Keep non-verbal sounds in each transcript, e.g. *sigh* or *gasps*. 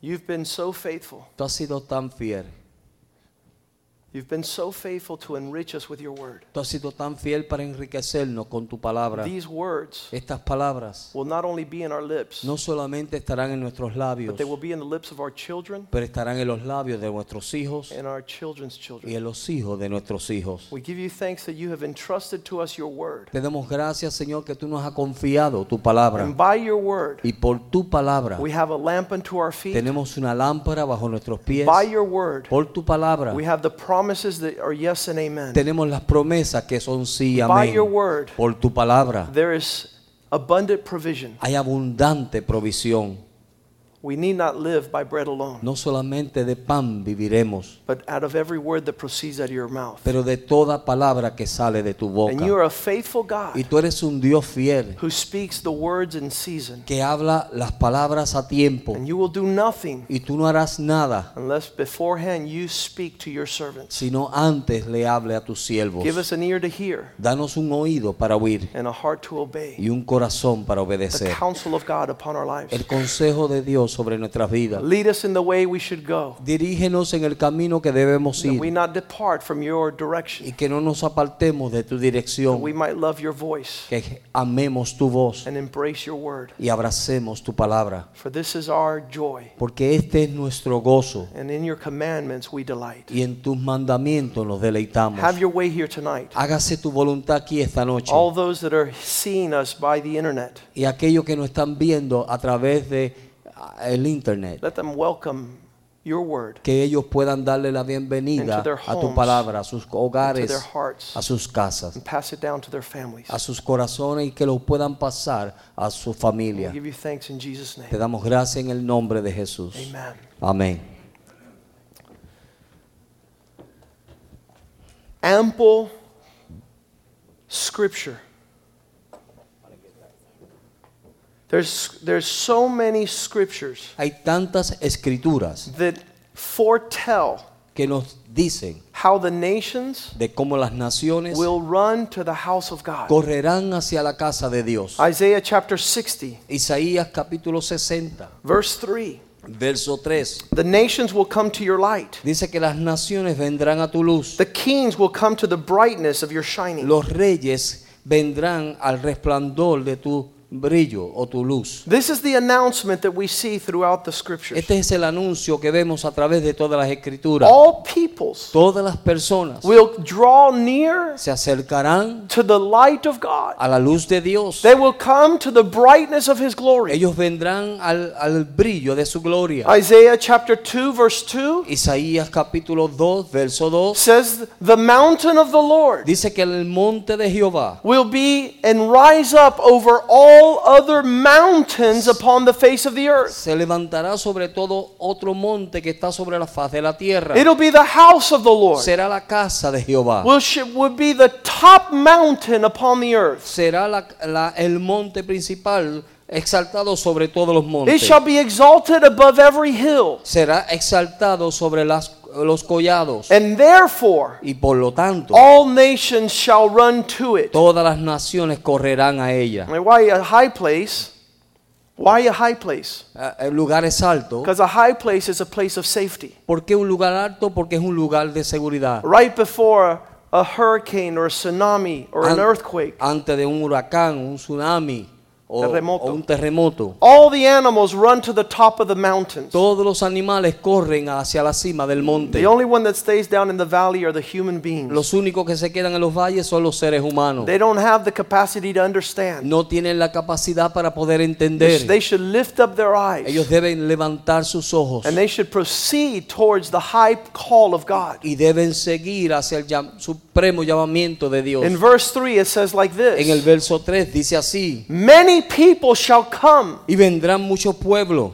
You've been so faithful. Sido tan fiel. You've been so faithful to enrich us with your word. Tú has sido tan fiel para enriquecernos con tu palabra. These words Estas palabras will not only be in our lips, no solamente estarán en nuestros labios, but they will be in the lips of our children pero estarán en los labios de nuestros hijos and our children's children. y en los hijos de nuestros hijos. We give you thanks that you have entrusted to us your word. Te damos gracias, Señor, que tú nos has confiado tu palabra. And by your word, Y por tu palabra we have a lamp unto our feet. tenemos una lámpara bajo nuestros pies. By your word, Por tu palabra we have the promises that are yes and amen. tenemos las promesas que son sí, By amén. your word, Por tu palabra there is abundant provision. hay abundante provisión. We need not live by bread alone, No solamente de pan viviremos, but out of every word that proceeds out of your mouth. pero de toda palabra que sale de tu And you boca. are a faithful God Y tú eres un Dios fiel who speaks the words in season. que habla las palabras a tiempo. And you will do nothing Y tú no harás nada unless beforehand you speak to your servants. sino antes le hable a tus siervos. Give us an ear to hear Danos un oído para oír and a heart to obey. y un corazón para The obedecer. counsel of God upon our lives. El consejo de Dios sobre nuestras vidas. Lead us in the way we should go, Dirígenos en el camino que debemos that we ir not depart from your y que no nos apartemos de tu that dirección, we might love your voice que amemos tu voz and embrace your word. y abracemos tu palabra. For this is our joy, Porque este es nuestro gozo and in your commandments we delight. y en tus mandamientos nos deleitamos. Have your way here tonight. Hágase tu voluntad aquí esta noche. All those that are seeing us by the internet, Y aquellos que nos están viendo a través de el internet, let them welcome your word que ellos puedan darle la bienvenida Into their a tu homes, palabra, a sus to hogares, their hearts a sus casas, and pass it down to their families. a sus corazones y que lo puedan pasar a su We familia. give you thanks in Jesus' Te name. damos gracias en el nombre de Jesús. Amen. Amén. Ample scripture. There's, there's so many scriptures Hay tantas escrituras that foretell que nos dicen how the nations de cómo las naciones will run to the house of God. correrán hacia la casa de Dios. Isaiah chapter 60, Isaías capítulo 60, verse 3. verso 3. The nations will come to your light. Dice que las naciones vendrán a tu luz. The kings will come to the brightness of your shining. Los reyes vendrán al resplandor de tu brillo o tu luz. This is the announcement that we see throughout the scriptures. Este es el anuncio que vemos a través de todas las escrituras. All peoples Todas las personas will draw near se acercarán to the light of God. a la luz de Dios. They will come to the brightness of his glory. Ellos vendrán al, al brillo de su gloria. Isaiah chapter 2 verse 2 Isaías capítulo 2, verso 2. says the mountain of the Lord Dice que el monte de Jehová will be and rise up over all other mountains upon the face of the earth. se levantará sobre todo otro monte que está sobre la faz de la tierra. It'll be the house of the Lord. Será la casa de Jehová. Will, be the top mountain upon the earth. Será la- la- el monte principal exaltado sobre todos los It montes. shall be exalted above every hill. Será exaltado sobre las, los collados. And therefore, Y por lo tanto, all nations shall run to it. todas las naciones correrán a ella. I mean, why a high place? Why a high place? El lugar es alto. Because a high place is a place of safety. ¿Por qué un lugar alto? Porque es un lugar de seguridad. Right before a, a hurricane or a tsunami or an An- earthquake, Antes de un huracán, un tsunami o, Terremoto. o un terremoto. all the animals run to the top of the mountains. Todos los animales corren hacia la cima del monte. The only one that stays down in the valley are the human beings. Los únicos que se quedan en los valles son los seres humanos. They don't have the capacity to understand. No tienen la capacidad para poder entender. They should lift up their eyes Ellos deben levantar sus ojos and they should proceed towards the high call of God. y deben seguir hacia el llam- supremo llamamiento de Dios. In verse 3, it says like En el this verso 3 dice así: Many people shall come Y vendrán muchos pueblos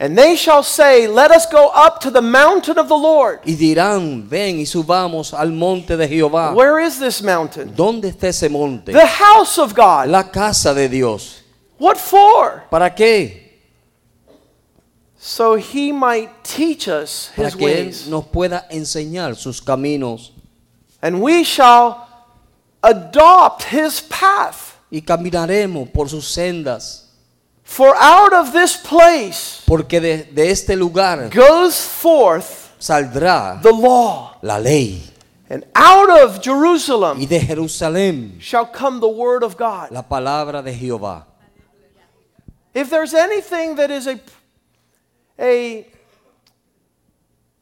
And they shall say, Let us go up to the mountain of the Lord. Y dirán, ven y subamos al monte de Jehová. Where is this mountain? ¿Dónde está ese monte? The house of God. La casa de Dios. What for? ¿Para qué? So he might teach us Para his que Él ways. nos pueda enseñar sus caminos And we shall adopt his path. y caminaremos por sus sendas. For out of this place Porque de, de este lugar goes forth saldrá the law. la ley. And out of Jerusalem Y de Jerusalén shall come the word of God. la palabra de Jehová. If there's anything that is a, a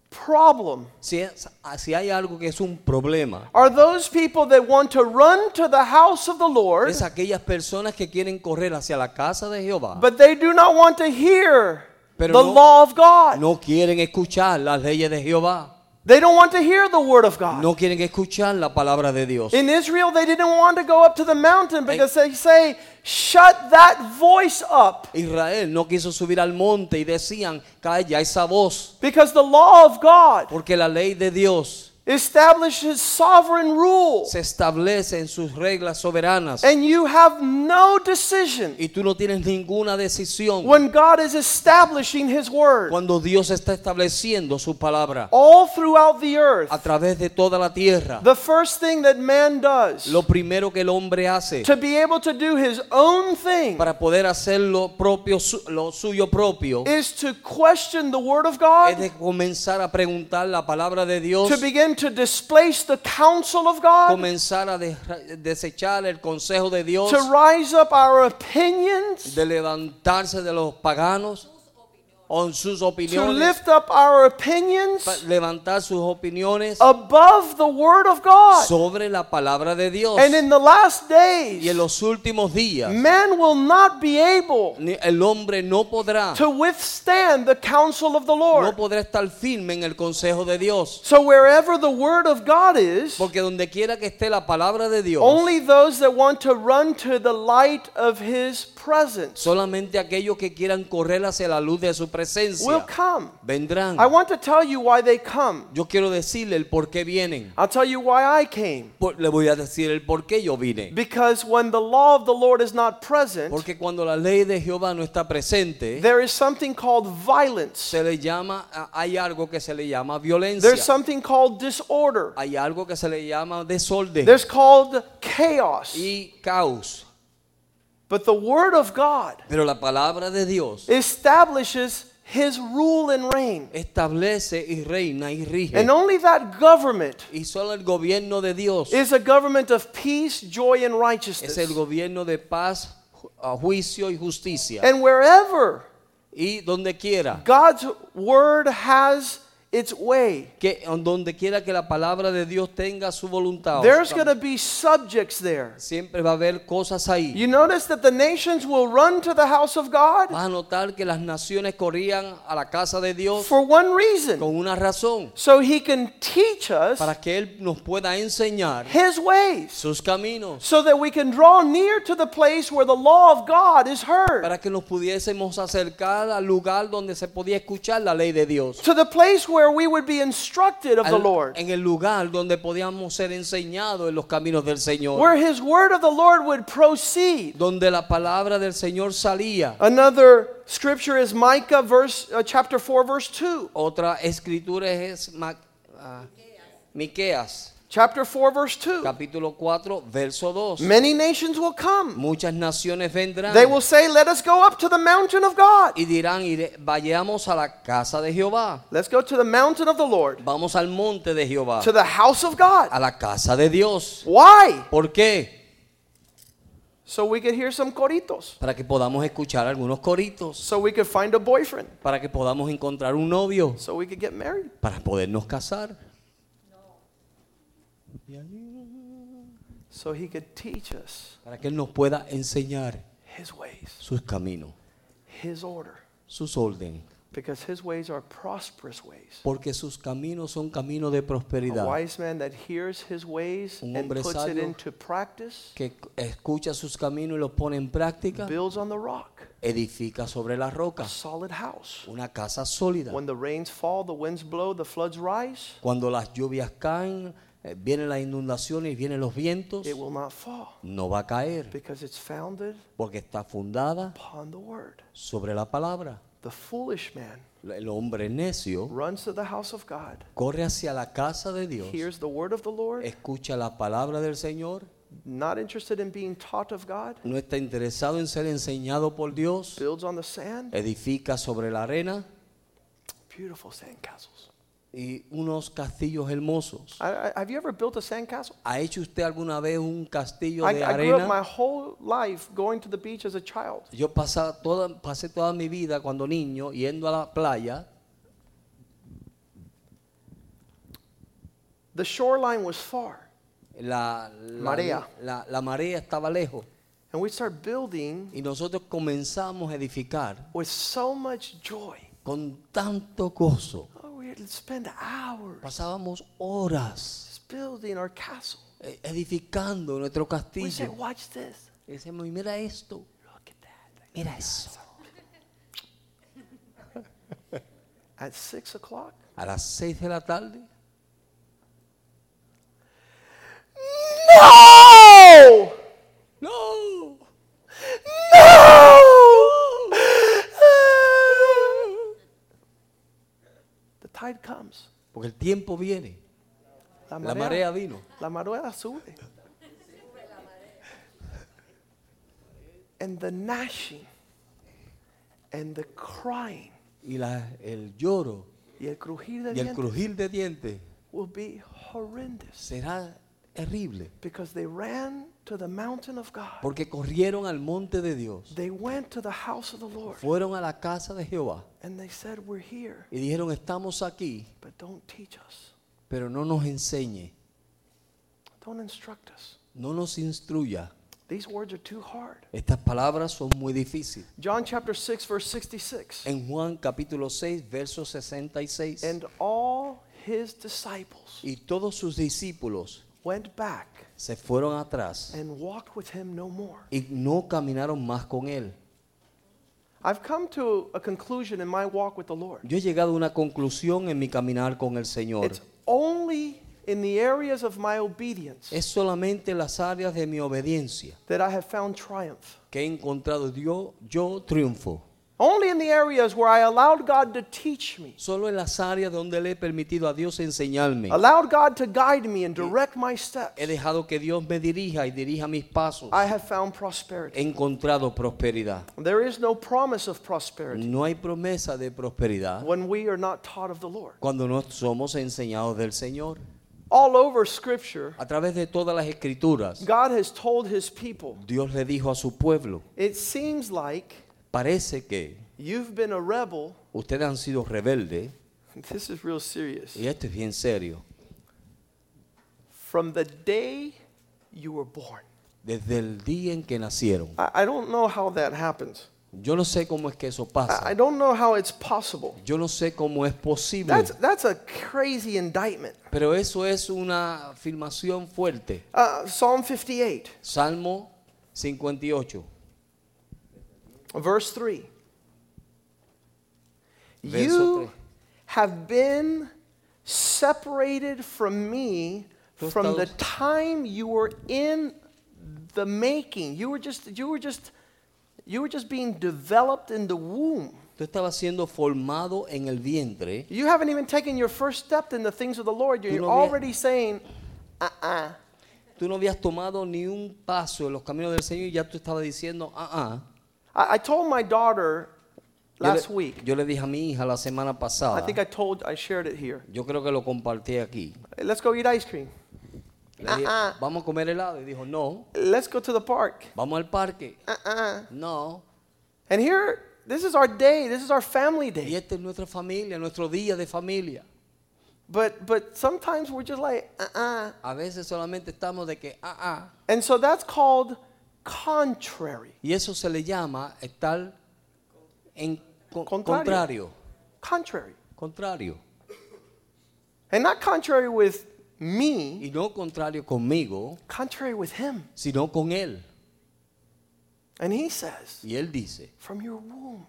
problem, Si, es- si hay algo que es un problema, are those people that want to run to the house of the Lord, es aquellas personas que quieren correr hacia la casa de Jehová, but they do not want to hear Pero the no- law of God. no quieren escuchar las leyes de Jehová, They don't want to hear the word of God. no quieren escuchar la palabra de Dios. In Israel, they didn't want to go up to the mountain because they say, shut that voice up. Israel no quiso subir al monte y decían, calla esa voz, Because the law of God porque la ley de Dios establishes sovereign rule. se establece en sus reglas soberanas And you have no decision y tú no tienes ninguna decisión when God is establishing His word cuando Dios está estableciendo su palabra all throughout the earth. a través de toda la tierra. The first thing that man does Lo primero que el hombre hace to be able to do his own thing para poder hacer lo propio, lo suyo propio, is to question the word of es God, de comenzar a preguntar la palabra de Dios, to begin to displace the counsel of God, comenzar a de- desechar el consejo de Dios, to rise up our opinions, de levantarse de los paganos o en sus to lift up our opinions levantar sus opiniones above the word of God. sobre la palabra de Dios. And in the last days, Y en los últimos días, man will not be able el hombre no podrá, to withstand the counsel of the Lord. no podrá estar firme en el consejo de Dios. So wherever the word of God is, Porque donde quiera que esté la palabra de Dios, only those that want to run to the light of his presence solamente aquellos que quieran correr hacia la luz de su will presencia come. vendrán. I want to tell you why they come. Yo quiero decirle el por qué vienen. I'll tell you why I came. Por- le voy a decir el por qué yo vine. Because when the law of the Lord is not present, Porque cuando la ley de Jehová no está presente, there is something called violence. se le llama, hay algo que se le llama violencia. There's something called disorder. Hay algo que se le llama desorden There's called chaos. y caos. But the word of God Pero la palabra de Dios establishes his rule and reign. establece y reina y rige. And only that government Y solo el gobierno de Dios is a government of peace, joy, and righteousness. es el gobierno de paz, ju- juicio y justicia. And wherever Y donde quiera, God's word has its way, que donde quiera que la palabra de Dios tenga su voluntad, there's going to be subjects there. siempre va a haber cosas ahí. You notice that the nations will run to the house of God Vas a notar que las naciones corrían a la casa de Dios for one reason. con una razón, so he can teach us para que Él nos pueda enseñar his ways, sus caminos, so that we can draw near to the place where the law of God is heard, para que nos pudiésemos acercar al lugar donde se podía escuchar la ley de Dios. to the place where we would be instructed of the Lord, en el lugar donde podíamos ser enseñados en los caminos del Señor, where his word of the Lord would proceed. donde la palabra del Señor salía. Another scripture is Micah verse uh, chapter 4 verse 2. Otra escritura es ah, Miqueas, Chapter 4 verse 2. capítulo 4, verso 2. Many nations will come. Muchas naciones vendrán They will say, "Let us go up to the mountain of God. y dirán, "Ire- vayamos a la casa de Jehová. Let's go to the mountain of the Lord, Vamos al monte de Jehová, to the house of God." a la casa de Dios. Why? ¿Por qué? So we could hear some coritos. Para que podamos escuchar algunos coritos, So we could find a boyfriend. para que podamos encontrar un novio, So we could get married. para podernos casar, So he could teach us para que Él nos pueda enseñar his ways, sus caminos, his order. sus órdenes. because his ways are prosperous ways. porque sus caminos son caminos de A wise man that hears his ways Un and puts it into practice Que escucha sus caminos y los pone en práctica, builds on the rock, edifica sobre la a solid house. una casa sólida. When the rains fall, the winds blow, the floods rise, Cuando las lluvias caen, eh, vienen las inundaciones, vienen los vientos, it will not fall no va a caer because it's founded porque está fundada upon the word. sobre la palabra. The foolish man El hombre necio runs to the house of God, corre hacia la casa de Dios, hears the word of the Lord, escucha la palabra del Señor, not interested in being taught of God, no está interesado en ser enseñado por Dios, builds on the sand, edifica sobre la arena beautiful sandcastles. Y unos castillos hermosos. I, I, have you ever built a sandcastle? ¿Ha hecho usted alguna vez un castillo I, de I grew up my whole life going to the beach as a child. Yo pasaba toda, pasé toda mi vida cuando niño yendo a la playa. The shoreline was far, La, la, Marea. la- la marea estaba lejos and we start building y nosotros comenzamos a edificar with so much joy. con tanto gozo. We'd spend hours Pasábamos horas building our castle. eh, edificando nuestro We say, castillo. watch this. Y decíamos, "Y mira esto, Look at that. mira eso. *laughs* At six o'clock, A las seis de la tarde, no, ¡no! no. Tide comes. Porque el tiempo viene, La la marea, marea vino. la marea sube. And the gnashing and the crying Y la- el lloro y el crujir de y el dientes crujir de dientes will be horrendous será terrible. because they ran to the mountain of God. Porque corrieron al monte de Dios, They went to the house of the Lord fueron a la casa de Jehová and they said, We're here, y dijeron, estamos aquí, but don't teach us, pero no nos enseñe, don't instruct us. no nos instruya. These words are too hard. Estas palabras son muy difíciles. John chapter 6, verse 66. En Juan capítulo 6, verso 66. And all his disciples Y todos sus discípulos went back se fueron atrás and walked with him no more. y no caminaron más con él. I've come to a conclusion in my walk with the Lord. Yo he llegado a una conclusión en mi caminar con el Señor. It's only in the areas of my obedience Es solamente en las áreas de mi obediencia that I have found triumph. que he encontrado yo, yo triunfo. Only in the areas where I allowed God to teach me, Solo en las áreas donde le he permitido a Dios enseñarme. allowed God to guide me and direct my steps, He dejado que Dios me dirija y dirija mis pasos. I have found prosperity. He encontrado prosperidad. There is no promise of prosperity No hay promesa de prosperidad when we are not taught of the Lord. cuando no somos enseñados del Señor. All over Scripture, A través de todas las escrituras, God has told his people, Dios le dijo a su pueblo, it seems like parece que you've been a rebel. ustedes han sido rebeldes, This is real serious. y esto es bien serio, From the day you were born. desde el día en que nacieron. I, I don't know how that happens. Yo no sé cómo es que eso I, I pasa. don't know how it's possible. Yo no sé cómo es posible. That's, that's a crazy indictment. Pero eso es una afirmación fuerte. Uh, Psalm 58, Salmo 58, verse 3. Verso You have been separated from me Tú from the time you were in the making. You were just you were just you were just being developed in the womb. tú estabas siendo formado en el vientre. You haven't even taken your first step in the things of the Lord. You're no habías- already saying, uh-uh. Tú no habías tomado ni un paso en los caminos del Señor y ya tú estabas diciendo, ah, ah. I, I told my daughter Yo last le, week. yo le dije a mi hija la semana pasada. I think I told I shared it here. yo creo que lo compartí aquí. Let's go eat ice cream. Le dije, Ah, ah. vamos a comer helado. Y dijo, no. Let's go to the park. Vamos al parque. Uh-uh. No. And here, this is our day. This is our family day. Y day. esta es nuestra familia, nuestro día de familia. But but sometimes we're just like, uh-uh. A veces solamente estamos de que, ah, ah. And so that's called contrary. Y eso se le llama estar en co- Contrario. contrario. Contrary. contrario. And not contrary with me, Y no contrario conmigo, contrary with him. sino con Él. And he says, Y Él dice, From your womb,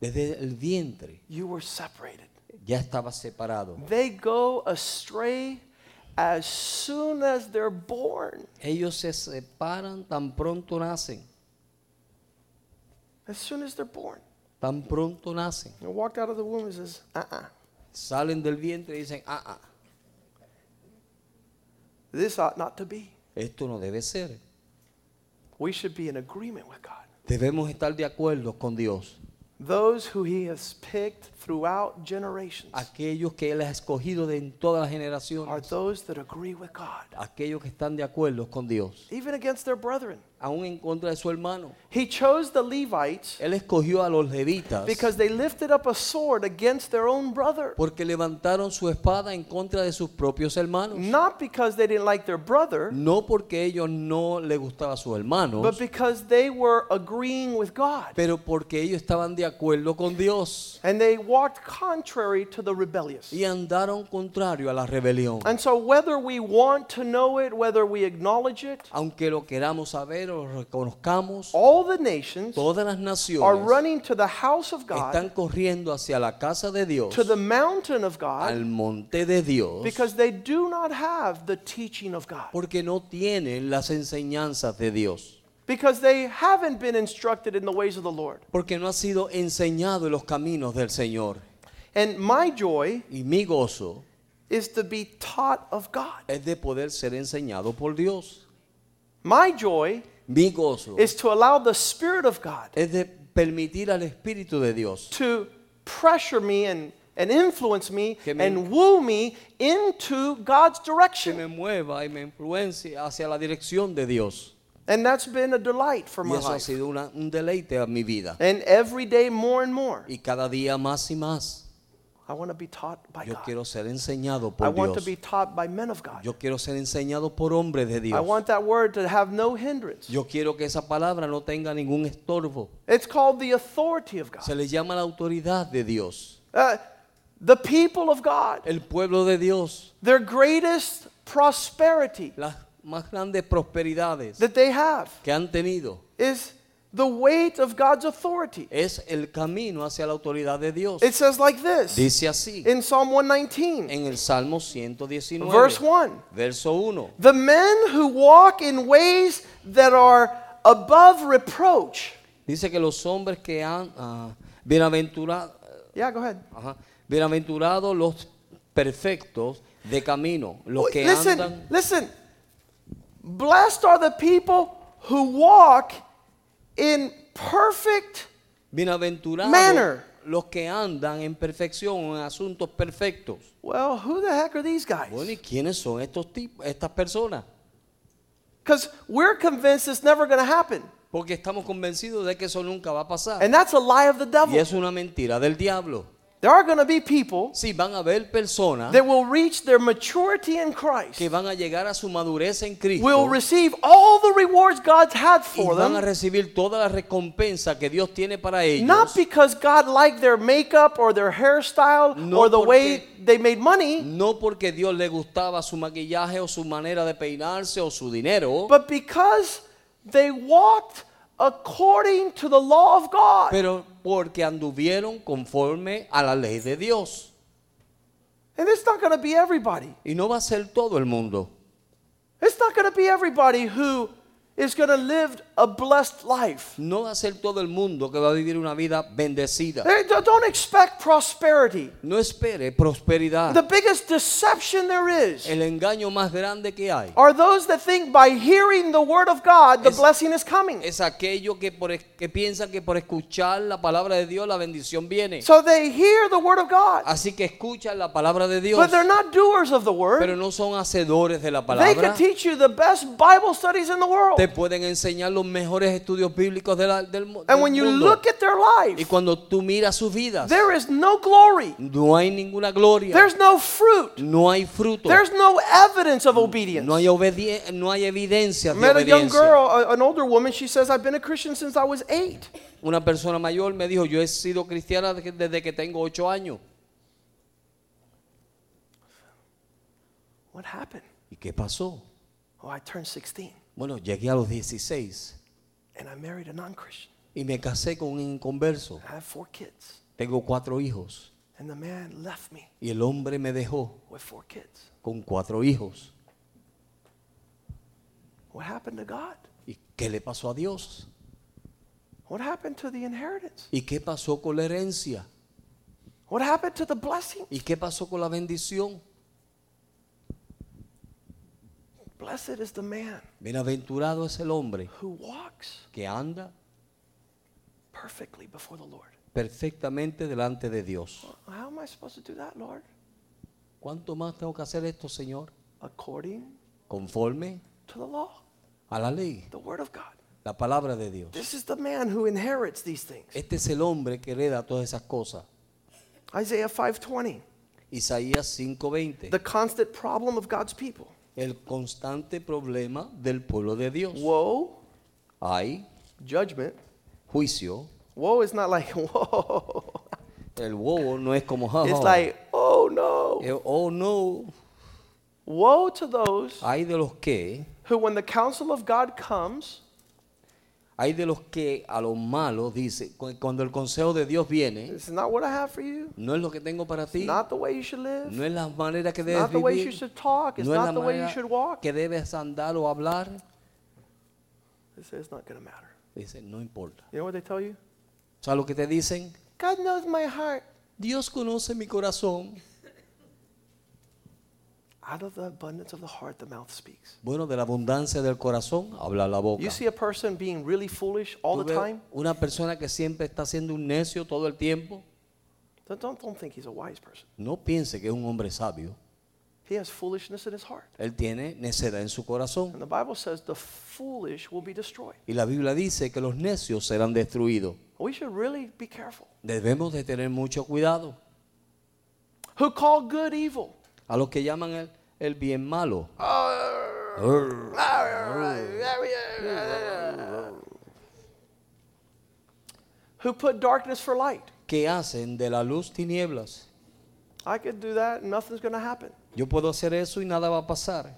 desde el vientre you were separated. ya estaba separado. They go astray as soon as they're born. Ellos se separan tan pronto nacen, As soon as they're born. tan pronto nacen. They walked out of the womb and says, uh uh Salen del vientre y dicen, ah, ah, this ought not to be. esto no debe ser. We should be in agreement with God. Debemos estar de acuerdo con Dios. Those who he has picked throughout generations Aquellos que Él ha escogido de en todas las generaciones, are those that agree with God, Aquellos que están de acuerdo con Dios. even against their brethren. Aún en contra de su hermano. He chose the Levites Él escogió a los levitas because they lifted up a sword against their own brother. porque levantaron su espada en contra de sus propios hermanos. Not because they didn't like their brother, No porque ellos no les gustaba a sus hermanos, but because they were agreeing with God. pero porque ellos estaban de acuerdo con Dios And they walked contrary to the rebellious. y andaron contrario a la rebelión. And so, whether we want to know it, whether we acknowledge it, Aunque lo queramos saber o lo reconozcamos, all the nations todas las are naciones running to the house of están God, corriendo hacia la casa de Dios, to the mountain of al God, monte de Dios, because they do not have the teaching of God. porque no tienen las enseñanzas de Dios, Because they haven't been instructed in the ways of the Lord. porque no ha sido enseñado en los caminos del Señor. And my joy Y mi gozo is to be taught of God. es de poder ser enseñado por Dios. My joy Mi gozo is to allow the Spirit of God es de permitir al Espíritu de Dios to pressure me and, and influence me Que me- and woo me into God's que direction. me mueva y me influencie hacia la dirección de Dios. And that's been a delight for Y my ha life. sido una- un deleite a mi vida. And every day more and more, Y cada día más y más. I want to be taught by Yo God. quiero ser enseñado I por want to Dios. be taught by men of God. Yo quiero ser enseñado por hombres de I Dios. want that word to have no hindrance. Yo quiero que esa palabra no tenga ningún estorbo. It's called the authority of God. Se le llama la autoridad de Dios. Uh, the people of God, El pueblo de Dios. their greatest prosperity Las más grandes prosperidades that they have que han tenido is the weight of God's authority. es el camino hacia la autoridad de Dios. It says like this Dice así in Psalm 119, en el Salmo 119, verse 1 verso 1. The men who walk in ways that are above reproach. Dice que los hombres que han ah, bienaventurado, Yeah, go ahead. ajá, bienaventurados los perfectos de camino, los que listen, andan listen. Blessed are the people who walk in perfect bienaventurados manner. los que andan en perfección en asuntos perfectos. Well, who the heck are these guys? Bueno, ¿y quiénes son estos tipos, estas personas? Because we're convinced it's never going to happen. Porque estamos convencidos de que eso nunca va a pasar. And that's a lie of the Y devil. es una mentira del diablo. There are going to be people Sí, van a haber personas that will reach their maturity in Christ, que van a llegar a su madurez en Cristo will receive all the rewards God's had y for a them, recibir toda la recompensa que Dios tiene para ellos. not because God liked their makeup or their hairstyle No or the way they made money, No porque Dios le gustaba su maquillaje o su manera de peinarse o su dinero, but because they walked according to the law of God. pero porque anduvieron conforme a la ley de Dios. And it's not going to be everybody. Y no va a ser todo el mundo. It's not going to be everybody who is going to live a blessed life. No va a ser todo el mundo que va a vivir una vida bendecida. Don't- expect prosperity. No espere prosperidad. The biggest deception there is El engaño más grande que hay are those that think by hearing the word of God, the Es- blessing is coming. es aquello que, por, que piensan que por escuchar la palabra de Dios la bendición viene. So they hear the word of God, Así que escuchan la palabra de Dios, but they're not doers of the pero word. no son hacedores de la They palabra. could teach you the best Bible studies in the world. And when you look at their life, y cuando tú miras sus vidas, there is no glory. Hay ninguna gloria. There's no fruit. Hay fruto. There's no evidence of obedience. No hay, no hay evidencia de met obediencia. a young girl, an older woman, she says, I've been a Christian since I was eight. Una persona mayor me dijo, yo he sido cristiana desde que tengo ocho años. What happened? ¿Y qué pasó? Oh, I turned 16. Bueno, llegué a los 16 and I married a non Christian. y me casé con un inconverso. I have four kids. Tengo cuatro hijos And the man left me y el hombre me dejó with four kids. con cuatro hijos. What happened to God? ¿Y qué le pasó a Dios? What happened to the inheritance? ¿Y qué pasó con la herencia? What happened to the blessing? ¿Y qué pasó con la bendición? Blessed is the man Bienaventurado es el hombre who walks que anda perfectly before the Lord. perfectamente delante de Dios. How am I supposed to do that, Lord? ¿Cuánto más tengo que hacer esto, Señor? According Conforme to the law, a la ley, the word of God. la palabra de Dios. This is the man who inherits these things. Este es el hombre que hereda todas esas cosas. Isaiah 5:20. Isaías 5:20. The constant problem of God's people. El constante problema del pueblo de Dios. Woe, Hay judgment. juicio. Woe is not like *laughs* whoa. El woe no es como "Ja, It's ja". like, oh no. Eh, oh no. Woe to those Hay de los que, who, when the counsel of God comes, hay de los que a los malos dice, cu- cuando el consejo de Dios viene, not what I have for you. no es lo que tengo para ti, Not the way you should live. no es la manera que debes not the way you vivir, should talk. It's no es la not the way you manera should walk. que debes andar o hablar. They say it's not going to matter. Dice, no importa. You know what they tell you? ¿Sabes lo que te dicen? God knows my heart. Dios conoce mi corazón. Out of the abundance of the heart, the mouth speaks. Bueno, de la abundancia del corazón habla la boca. You see a person being really foolish all the time? Una persona que siempre está siendo un necio todo el tiempo, Don't, don't, don't think he's a wise person. no piense que es un hombre sabio. He has foolishness in his heart. Él tiene necedad en su corazón. And the Bible says the foolish will be destroyed. Y la Biblia dice que los necios serán destruidos. We should really be careful. Debemos de tener mucho cuidado. Who call good evil? A los que llaman el, el bien malo. Who put darkness for light? que hacen de la luz tinieblas. I could do that and nothing's going to happen. Yo puedo hacer eso y nada va a pasar.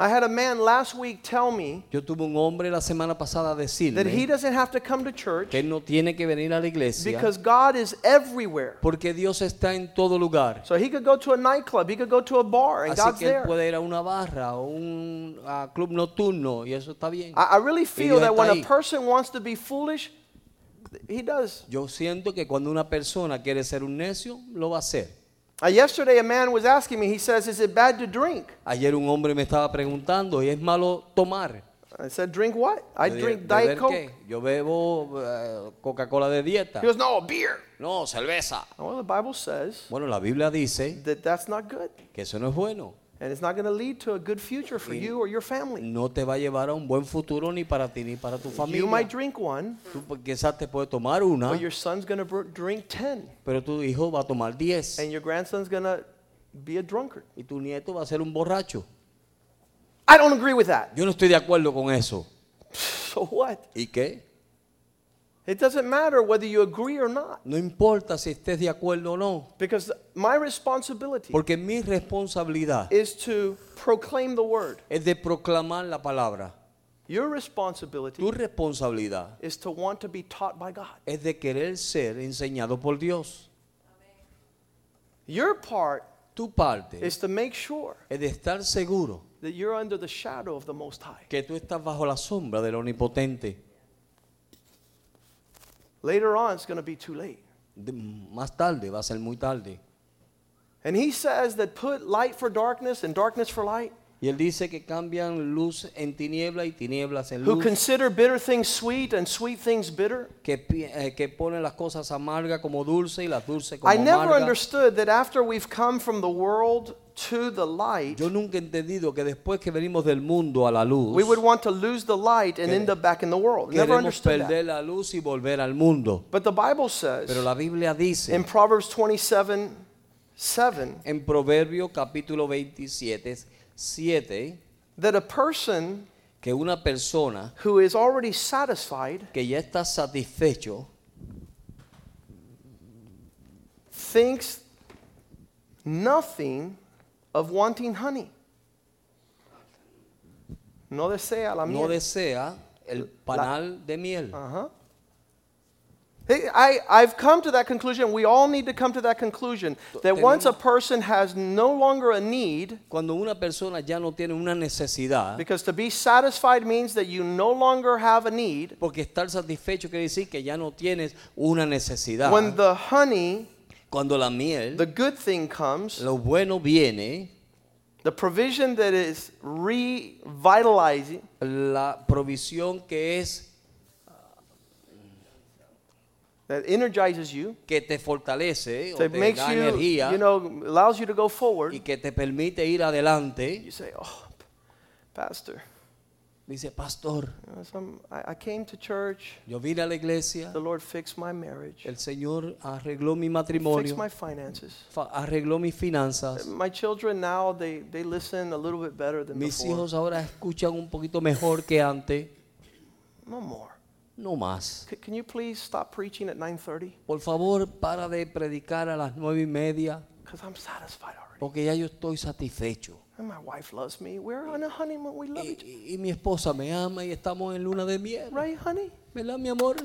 I had a man last week tell me Yo tuve un hombre la semana pasada that he decirme doesn't have to come to church que él no tiene que venir a la iglesia because God is everywhere. porque Dios está en todo lugar. So he could go to a nightclub, he could go to a bar, and Así God's que él there. puede ir a una barra o un a club nocturno y eso está bien. I, I really feel Dios that está when ahí. a person wants to be foolish, he does. Yo siento que cuando una persona quiere ser un necio, lo va a hacer. Uh, yesterday, a man was asking me, he says, Is it bad to drink? Ayer un hombre me estaba preguntando, ¿y es malo tomar? I said, Drink what? I drink "¿Beber Diet Coke. qué? Yo bebo eh, Coca-Cola de dieta. He goes, No, beer. No, cerveza. Well, the Bible says Bueno, la Biblia dice that that's not good. que eso no es bueno. And it's not going to lead to a good future for you or your family. No te va a llevar a un buen futuro ni para ti ni para tu You familia. might drink one, Tú pues, quizás te puedes tomar una, but your son's going to drink 10, pero tu hijo va a tomar 10 and your grandson's going to be a drunkard. y tu nieto va a ser un borracho. I don't agree with that. Yo no estoy de acuerdo con eso. *laughs* So what? ¿Y qué? It doesn't matter whether you agree or not. No importa si estés de acuerdo o no, Because my responsibility porque mi responsabilidad is to proclaim the word. es de proclamar la palabra. Your responsibility Tu responsabilidad is to want to be taught by God. es de querer ser enseñado por Dios. Your part Tu parte is to make sure es de estar seguro that you're under the shadow of the Most High. que tú estás bajo la sombra del Omnipotente. Later on, it's going to be too late. De- más tarde, va a ser muy tarde. And he says that put light for darkness and darkness for light. Y él dice que cambian luz en tiniebla y tinieblas en Who luz. consider bitter things sweet and sweet things bitter. Que, pi- eh, que ponen las cosas amargas como dulce y las dulces como I never amargas. understood that after we've come from the world to the light, Yo nunca he entendido que después que venimos del mundo a la luz, we would want to lose the light and end up back in the world. Never queremos understood perder that. la luz y volver al mundo. But the Bible says Pero la Biblia dice in Proverbs 27 7 en Proverbio capítulo 27, 7, that a person que una persona who is already satisfied que ya está satisfecho thinks nothing of wanting honey. No desea la no miel. desea el panal de miel. Uh-huh. Hey, I, I've come to that conclusion. We all need to come to that conclusion that once a person has no longer a need, Cuando una persona ya no tiene una necesidad, because to be satisfied means that you no longer have a need. porque estar satisfecho quiere decir que ya no tienes una necesidad. When the honey, Cuando la miel, the good thing comes, lo bueno viene, the provision that is revitalizing, la provisión que es that energizes you, que te fortalece o that te makes da you, energía you know, allows you to go forward. y que te permite ir adelante. You say, oh, Pastor, Dice, pastor, you know, some, I, I came to church. yo vine a la iglesia, The Lord fixed my marriage, el Señor arregló mi fixed matrimonio, my finances. fa- arregló mis finanzas. My children now, they, they listen a little bit better than Mis before. hijos ahora escuchan un poquito mejor que antes. No more. No más. C- can you please stop preaching at 9.30? Por favor, para de predicar a las nueve y media, Because I'm satisfied already. porque ya yo estoy satisfecho. And my wife loves me. We're on a honeymoon. We love each other. y- y mi esposa me ama y estamos en luna de miel. Right, honey? ¿Verdad, mi amor?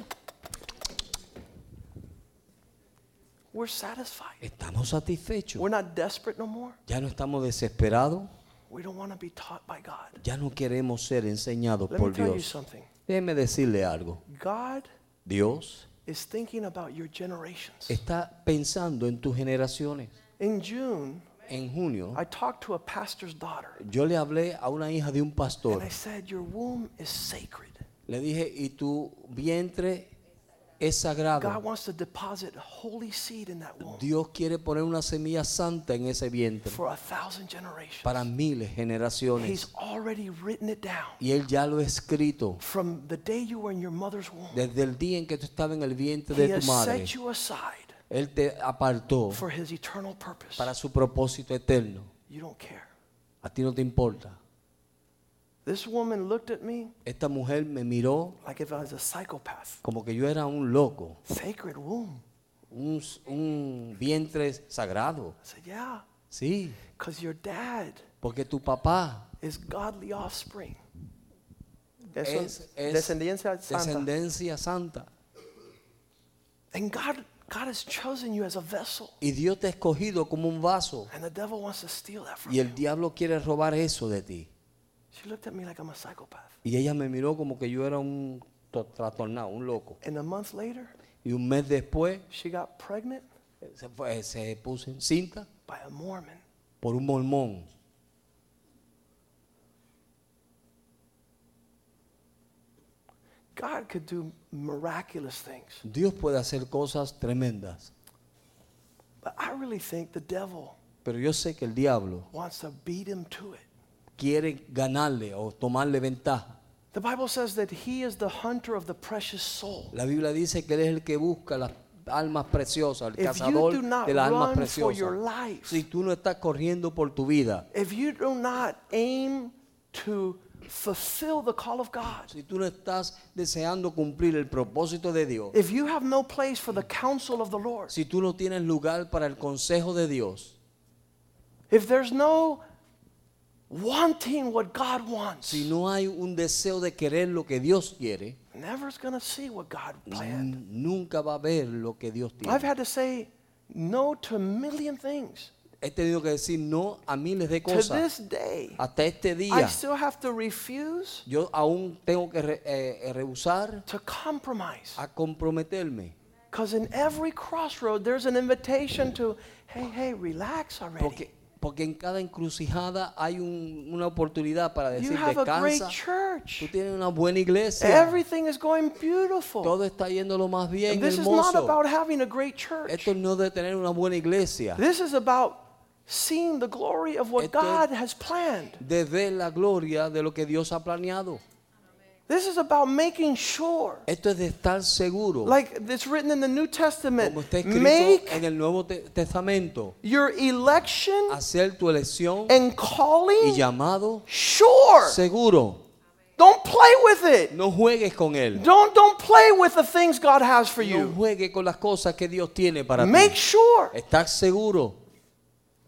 We're satisfied. Estamos satisfechos. We're not desperate no more. Ya no estamos desesperados. We don't want to be taught by God. Ya no queremos ser enseñados Let me por tell you Dios. something. Déjeme decirle algo. God Dios is thinking about your generations. está pensando en tus generaciones. In June, En junio, I talked to a pastor's daughter. yo le hablé a una hija de un pastor. And I said, Your womb is sacred. Le dije, y tu vientre es sagrado. God wants to deposit holy seed in that womb Dios quiere poner una semilla santa en ese vientre for a thousand generations. para miles de generaciones. He's already written it down Y Él ya lo ha escrito from the day you were in your mother's womb. desde el día en que tú estabas en el vientre He de has tu madre. set you aside Él te apartó for his eternal purpose. para su propósito eterno. You don't care. A ti no te importa. This woman looked at me Esta mujer me miró like if I was a psychopath. como que yo era un loco, Sacred womb. un, un vientre sagrado. I said, Yeah, Sí, because your dad porque tu papá is godly offspring. Eso es, es descendencia santa. descendencia santa. And God, God has chosen you as a vessel. Y Dios te ha escogido como un vaso. And the devil wants to steal that from Y you. el diablo quiere robar eso de ti. She looked at me like I'm a psychopath. Y ella me miró como que yo era un to- trastornado, un loco. And a month later, Y un mes después she got pregnant eh, se, fue- se puso en cinta by a Mormon. por un mormón. God could do miraculous things. Dios puede hacer cosas tremendas. But I really think the devil Pero yo sé que el diablo wants to beat him to it. Quiere ganarle o tomarle ventaja. The Bible says that he is the hunter of the precious soul. La Biblia dice que Él es el que busca las almas preciosas, el If you cazador do not de las almas preciosas. life, Si tú no estás corriendo por tu vida, if you do not aim to fulfill the call of God, si tú no estás deseando cumplir el propósito de Dios, if you have no place for the counsel of the Lord, si tú no tienes lugar para el consejo de Dios, if there's no wanting what God wants, si no hay un deseo de querer lo que Dios quiere, never's going to see what God planned. nunca va a ver lo que Dios tiene. I've had to say no to a million things. He tenido que decir no a miles de cosas. To this day, Hasta este día, I still have to refuse yo aún tengo que re- eh, eh, rehusar to compromise. a comprometerme. Because in every crossroad, there's an invitation to, hey, hey, relax already. Porque, porque en cada encrucijada hay un- una oportunidad para You decir have a great descansa. church. Tú tienes una buena iglesia. Everything is going beautiful. Todo está yendo lo más bien, And this is not hermoso. about having a great church. Esto no es de tener una buena iglesia, This is about seeing the glory of what Esto es- God has planned. de ver la gloria de lo que Dios ha planeado. This is about making sure, Esto es de estar seguro, like it's written in the New Testament, como está escrito make en el Nuevo Te- Testamento, your election hacer tu elección and y calling llamado sure. seguro. Don't play with it. No juegues con él. Don't don't play with the things God has for No you. juegues con las cosas que Dios tiene para Make ti. sure. Estás seguro.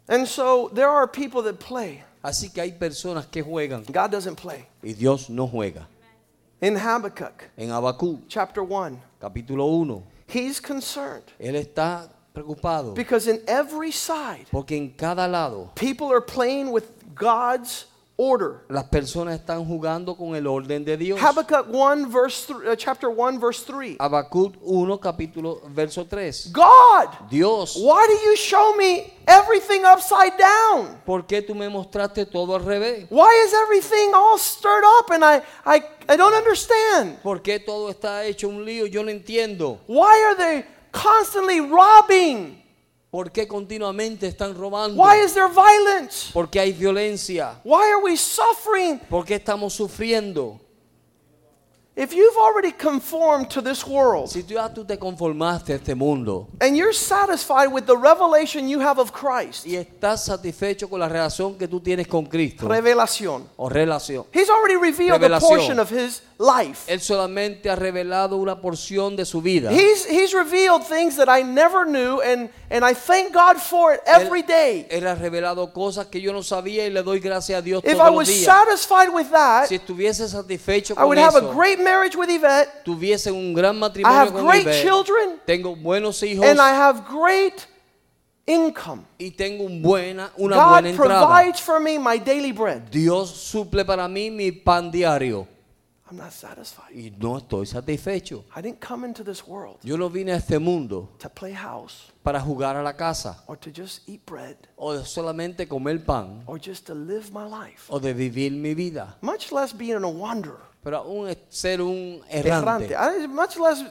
And so there are people that play. Así que hay personas que juegan God doesn't play. y Dios no juega. In Habakkuk En Abacú, chapter 1, capítulo 1, he's concerned él está preocupado because in every side, porque en cada lado people are playing with God's order. las personas están jugando con el orden de Dios. Habakkuk 1 verse uh, chapter 1 verse 3. Habacuc 1, capítulo, verso 3. God, Dios, why do you show me everything upside down? ¿por qué tú me mostraste todo al revés? Why is everything all stirred up and I, I, I don't understand? ¿Por qué todo está hecho un lío? Yo no entiendo. Why are they constantly robbing? ¿Por qué continuamente están robando? Why is there violence? ¿Por qué hay violencia? Why are we suffering? ¿Por qué estamos sufriendo? If you've already conformed to this world Si tú ya tú te conformaste a este mundo and you're satisfied with the revelation you have of Christ, y estás satisfecho con la relación que tú tienes con Cristo revelación. o relación, He's already revealed a portion of his life. Él solamente ha revelado una porción de su vida. He's, he's revealed things that I never knew, and, and I thank God for it every Él, day. él ha revelado cosas que yo no sabía y le doy gracias a Dios If I todos los was días. satisfied with that, Si estuviese satisfecho I con would have a eso, great marriage with Yvette. tuviese un gran I matrimonio have con great Ivette, children, tengo buenos hijos and I have great income. y tengo un buena, una God buena entrada. provides for me my daily bread. Dios suple para mí mi pan diario I'm not satisfied. y no estoy satisfecho. I didn't come into this world Yo no vine a este mundo to play house para jugar a la casa or to just eat bread o de solamente comer pan or just to live my life, o de vivir mi vida, much less being a wanderer. pero aún ser un Errante. errante. I- much less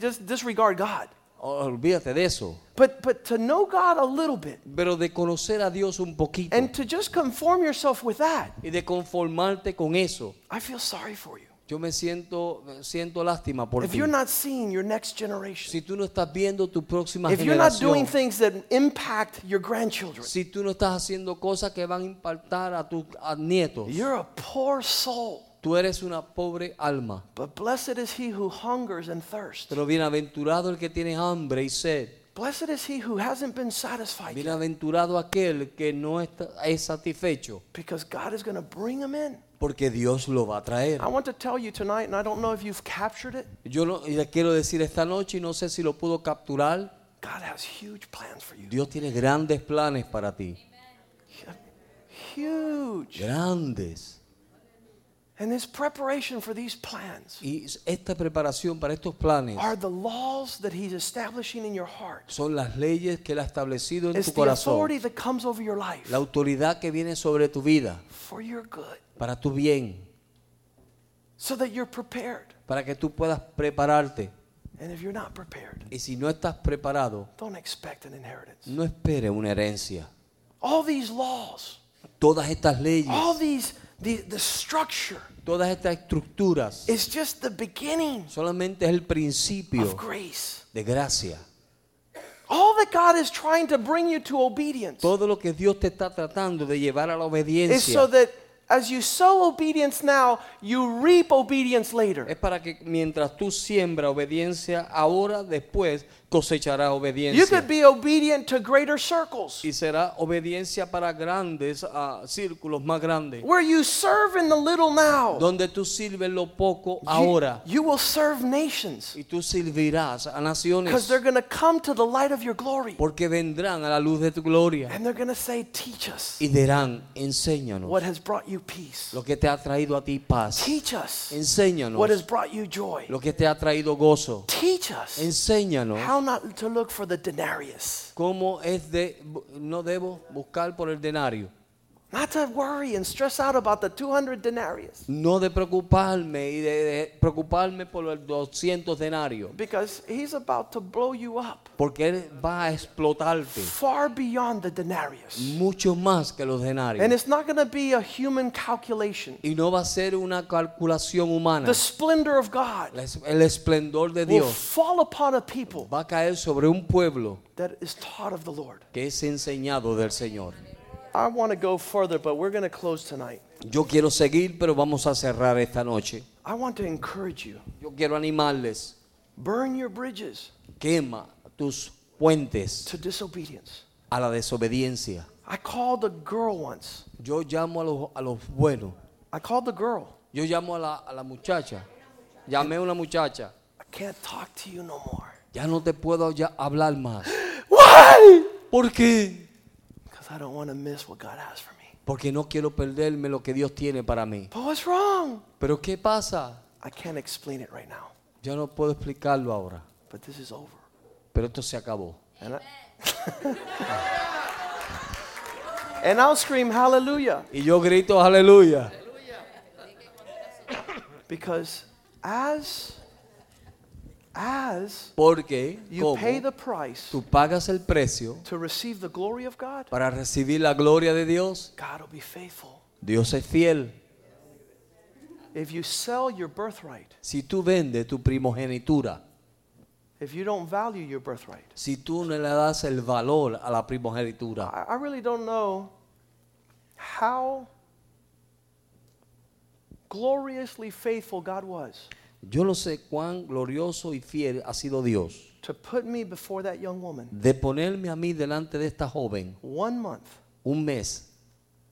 just disregard God. Olvídate de eso. But, but to know God a little bit Pero de conocer a Dios un poquito and to just conform yourself with that, y de conformarte con eso. I feel sorry for you. Yo me siento, siento lástima por If ti. you're not seeing your next generation, Si tú no estás viendo tu próxima if you're not doing generación, things that impact your grandchildren, si tú no estás haciendo cosas que van a impactar a tus a nietos, you're a poor soul. tú eres una pobre alma. But blessed is he who hungers and thirsts. Pero bienaventurado el que tiene hambre y sed. Blessed is he who hasn't been satisfied yet, Bienaventurado aquel que no está, es satisfecho, because God is going to bring him in. Porque Dios lo va a traer. I want to tell you tonight, and I don't know if you've captured it, Yo le quiero decir esta noche y no sé si lo puedo capturar. God has huge plans for you. Dios tiene grandes planes para ti. Huge. Grandes. And his preparation for these plans Y esta preparación para estos planes are the laws that he's establishing in your heart. son las leyes que Él ha establecido en It's tu the authority corazón. that comes over your life La autoridad que viene sobre tu vida for your good para tu bien, so that you're prepared. para que tú puedas prepararte. And if you're not prepared, Y si no estás preparado, don't expect an inheritance. no esperes una herencia. All these laws, Todas estas leyes, all these, the, the structure todas estas estructuras, is just the beginning solamente es el of principio grace. de gracia. All that God is trying to bring you to obedience Todo lo que Dios te está tratando de llevar a la is so that as you sow obedience now, you reap obedience later. es para que mientras tú siembras obediencia, ahora después cosecharás You obediencia. could be obedient to greater circles Y será obediencia para grandes ah, círculos más grandes. where you serve in the little now. Donde tú sirves lo poco You- ahora. You, will serve nations Y tú servirás a because naciones. they're going to come to the light of your glory Porque vendrán a la luz de tu gloria. and they're going to say, Teach us Y dirán, enséñanos what has brought you peace. lo que te ha traído a ti paz. Teach us Enséñanos what has brought you joy. lo que te ha traído gozo. Teach us Enséñanos how not to look for the denarius, cómo es de no debo buscar por el denario. Not to worry and stress out about the 200 denarius No de preocuparme y de, de preocuparme por los 200 denarios. because he's about to blow you up Porque Él va a explotarte far beyond the denarius. mucho más que los denarios. And it's not going to be a human calculation. Y no va a ser una calculación humana. The splendor of God El esplendor de will Dios fall upon a people va a caer sobre un pueblo that is taught of the Lord. que es enseñado del Señor. I want to go further, but we're going to close tonight. Yo quiero seguir, pero vamos a cerrar esta noche. I want to encourage you. Yo quiero animarles. Burn your bridges Quema tus puentes to disobedience. a la desobediencia. I called a girl once. Yo llamo a los, a los buenos. I called the girl. Yo llamo a la, a la muchacha. Llamé a una muchacha. I can't talk to you no more. Ya no te puedo ya hablar más. *gasps* Why? ¿Por qué? I don't want to miss what God has for me. Porque no quiero perderme lo que Dios tiene para mí. But what's wrong? Pero ¿qué pasa? I can't explain it right now. Yo no puedo explicarlo ahora. But this is over. Pero esto se acabó. And, I, *laughs* and I'll scream hallelujah. Y yo grito aleluya. Because as as Porque you pay the price tú pagas el precio to receive the glory of God, para recibir la gloria de Dios, God will be faithful. Dios es fiel. If you sell your birthright, Si tú vendes tu primogenitura, if you don't value your birthright, si tú no le das el valor a la primogenitura, I, I really don't know how gloriously faithful God was yo no sé cuán glorioso y fiel ha sido Dios to put me before that young woman de ponerme a mí delante de esta joven one month un mes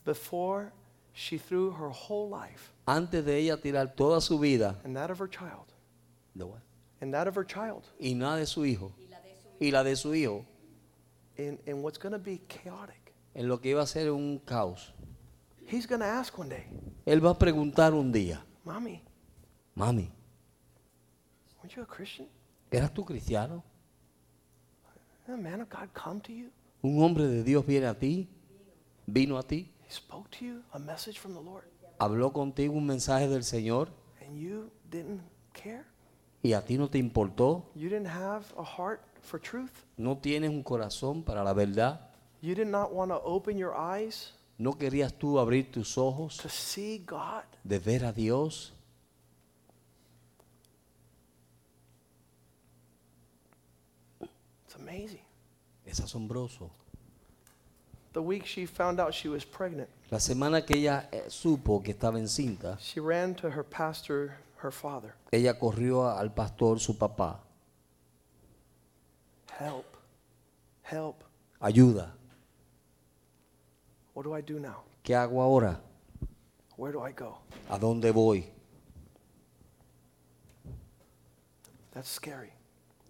before she threw her whole life antes de ella tirar toda su vida and that of her child de what? and that of her child y nada de su hijo y la de su hijo in, in what's going to be chaotic. en lo que iba a ser un caos. He's going to ask one day, Él va a preguntar un día, Mommy, mami, weren't you a Christian? ¿eras tú cristiano? A man of God come to you? ¿Un hombre de Dios viene a ti? ¿Vino a ti? He spoke to you a message from the Lord, ¿Habló contigo un mensaje del Señor? and you didn't care? ¿Y a ti no te importó? You didn't have a heart for truth? ¿No tienes un corazón para la verdad? You did not want to open your eyes ¿No querías tú abrir tus ojos to see God? de ver a Dios? It's amazing. Es asombroso. The week she found out she was pregnant, La semana que ella eh, supo que estaba encinta, she ran to her pastor, her father. ella corrió a- al pastor, su papá. Help. Help. Ayuda. What do I do now? ¿Qué hago ahora? Where do I go? ¿A dónde voy? That's scary.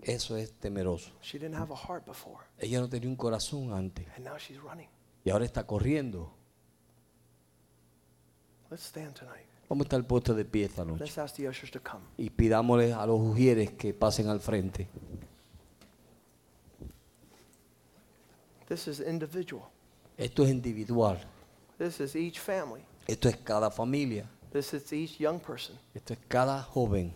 Eso es temeroso. She didn't have a heart before, Ella no tenía un corazón antes and now she's running. y ahora está corriendo. Let's stand tonight. Vamos a estar puestos de pie esta noche Let's ask the ushers to come. y pidámosle a los ujieres que pasen al frente. This is individual. Esto es individual. This is each family. Esto es cada familia. This is each young person. Esto es cada joven.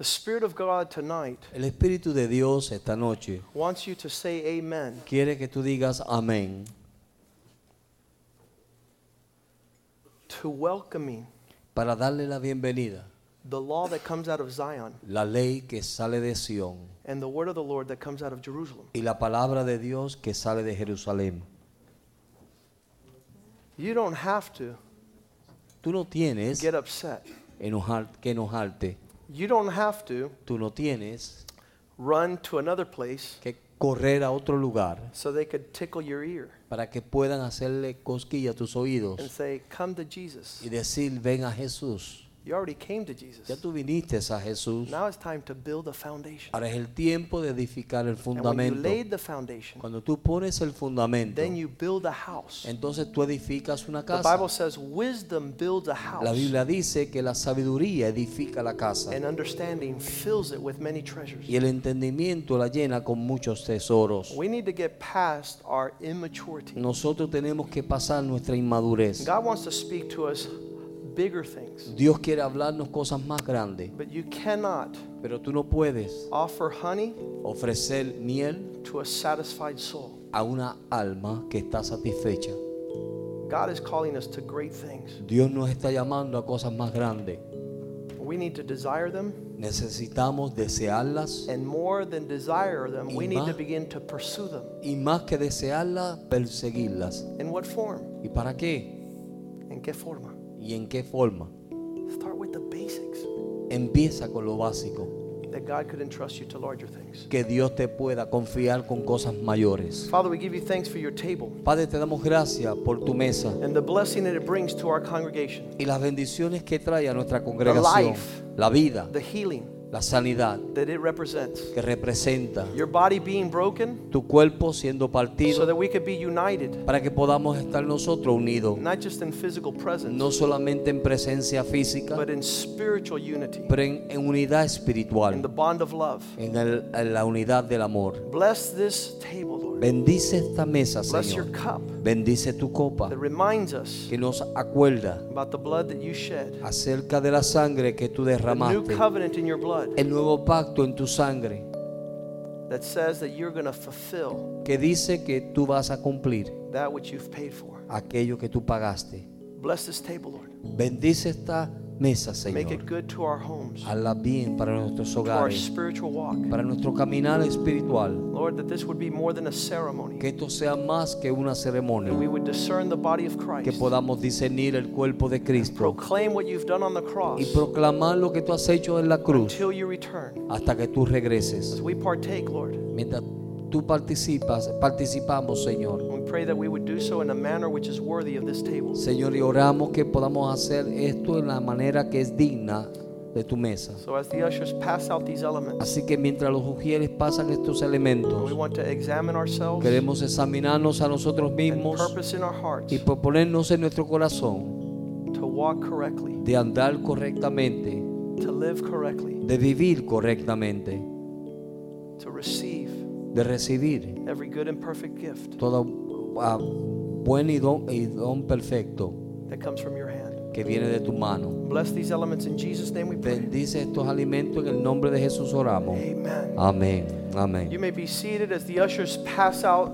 The Spirit of God tonight El Espíritu de Dios esta noche wants you to say amen quiere que tú digas amén to welcoming para darle la bienvenida. the law that comes out of Zion La ley que sale de Sión and the word of the Lord that comes out of Jerusalem. y la palabra de Dios que sale de Jerusalén. You don't have to Tú no tienes get upset. enojar, que enojarte. You don't have to Tú no tienes run to another place que correr a otro lugar so they could tickle your ear para que puedan hacerle cosquilla a tus oídos and say, Come to Jesus. y decir, ven a Jesús. You already came to Jesus. Ya tú viniste a Jesús. Now it's time to build a foundation. Ahora es el tiempo de edificar el And when you fundamento. laid the foundation, Cuando tú pones el fundamento, then you build a house. entonces tú edificas una The casa. Bible says wisdom builds a La house, Biblia dice que la sabiduría edifica la casa and understanding fills it with many treasures. y el entendimiento la llena con muchos tesoros. We need to get past our immaturity. Nosotros tenemos que pasar nuestra inmadurez. God wants to speak to us bigger things, Dios quiere hablarnos cosas más grandes, but you cannot pero tú no puedes offer honey ofrecer miel to a satisfied soul. a una alma que está satisfecha. God is calling us to great things. Dios nos está llamando a cosas más grandes. We need to desire them, Necesitamos desearlas and more than desire them, we need to más. begin to pursue them. y más que desearlas, perseguirlas. In what form? ¿Y para qué? ¿En qué forma? ¿Y en qué forma? Start with the basics. Empieza con lo básico. that God could entrust you to larger things. que Dios te pueda confiar con cosas mayores. Father, we give you thanks for your table Padre, te damos gracias por tu mesa and the blessing that it brings to our congregation, y las bendiciones que trae a nuestra congregación, life. la vida, the healing la sanidad that it represents, que representa your body being broken tu cuerpo siendo so partido that we could be united, para que podamos estar nosotros unidos, not just in physical presence, no solamente en presencia física, but in spiritual unity, pero en, en unidad in espiritual, the bond of love. en, el- en la unidad del amor. Bless this table, Lord. Bendice esta mesa, Bless your Señor. cup Bendice tu copa that reminds us que nos acuerda about the blood that you shed, acerca de la sangre que tú derramaste, covenant in your blood el nuevo pacto en tu sangre that says that you're going to fulfill que dice que tú vas a cumplir that which you've paid for. aquello que tú pagaste. Bless this table, Lord. Bendice esta mesa, Make it Señor. good to our homes, Hazla bien para nuestros hogares, para nuestro caminar espiritual. Lord, that this would be more than a ceremony. Que esto sea más que una ceremonia. would discern the body of Que podamos discernir el cuerpo de Cristo proclaim what you've done on the y cross proclamar lo que tú has hecho en la cruz until you return. hasta que tú regreses. As we partake, Lord, Mientras tú participas, participamos, Señor. we pray that we would do so in a manner which is worthy of this table. Señor, y oramos que podamos hacer esto en la manera que es digna de tu mesa. So as the ushers pass out these elements, Así que mientras los ujieres pasan estos we elementos, want to examine ourselves queremos examinarnos a nosotros mismos in our hearts y proponernos en nuestro corazón to walk correctly, de andar correctamente, to live correctly, de vivir correctamente, to receive de recibir every good and perfect gift todo ah, buen y don, y don perfecto that comes from your hand. que viene de tu mano. Bless these elements in Jesus' name we pray. Bendice estos alimentos en el nombre de Jesús oramos. Amen. Amén, You amén. may be seated as the ushers pass out.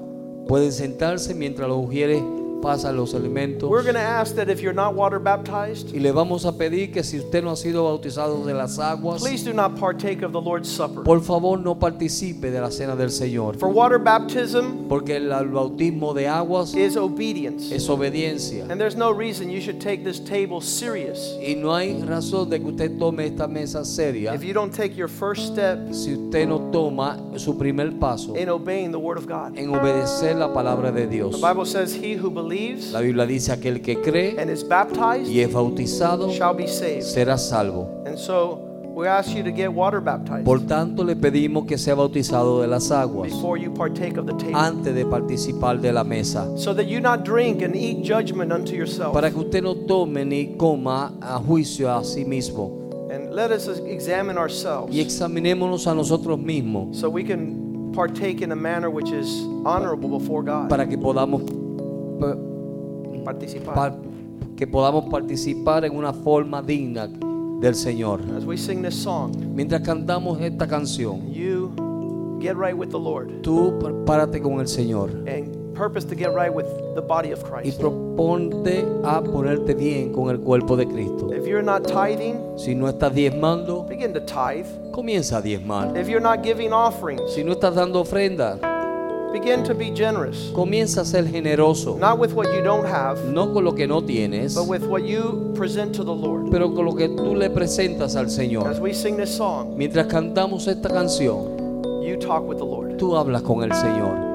Pueden sentarse mientras los ujieres pasan los alimentos. We're going to ask that if you're not water baptized, Y le vamos a pedir que si usted no ha sido bautizado de las aguas, please do not partake of the Lord's Supper. por favor no participe de la cena del Señor. For water baptism Porque el, el bautismo de aguas is obedience. es obediencia. And there's no reason you should take this table serious Y no hay razón de que usted tome esta mesa seria if you don't take your first step si usted no toma su primer paso in obeying the Word of God. en obedecer la palabra de Dios. The Bible says, He who believes La Biblia dice aquel que cree and is baptized y es bautizado shall be saved. será salvo. And so we ask you to get water baptized Por tanto, le pedimos que sea bautizado de las aguas before you partake of the table. antes de participar de la mesa. So that you not drink and eat judgment unto yourself. Para que usted no tome ni coma a juicio a sí mismo. And let us examine ourselves Y examinémonos a nosotros mismos so we can partake in a manner which is honorable before God. para que podamos Participar. pa- que podamos participar en una forma digna del Señor. As we sing this song, Mientras cantamos esta canción, you get right with the Lord tú párate con el Señor and purpose to get right with the body of y Christ. proponte a ponerte bien con el cuerpo de Cristo. If you're not tithing, Si no estás diezmando, begin to tithe. comienza a diezmar. If you're not giving offerings, Si no estás dando ofrenda, begin to be generous. comienza a ser generoso. Not with what you don't have, No con lo que no tienes, but with what you present to the Lord. pero con lo que tú le presentas al As Señor. we sing this song, Mientras cantamos esta canción, you talk with the Lord. tú hablas con el Señor.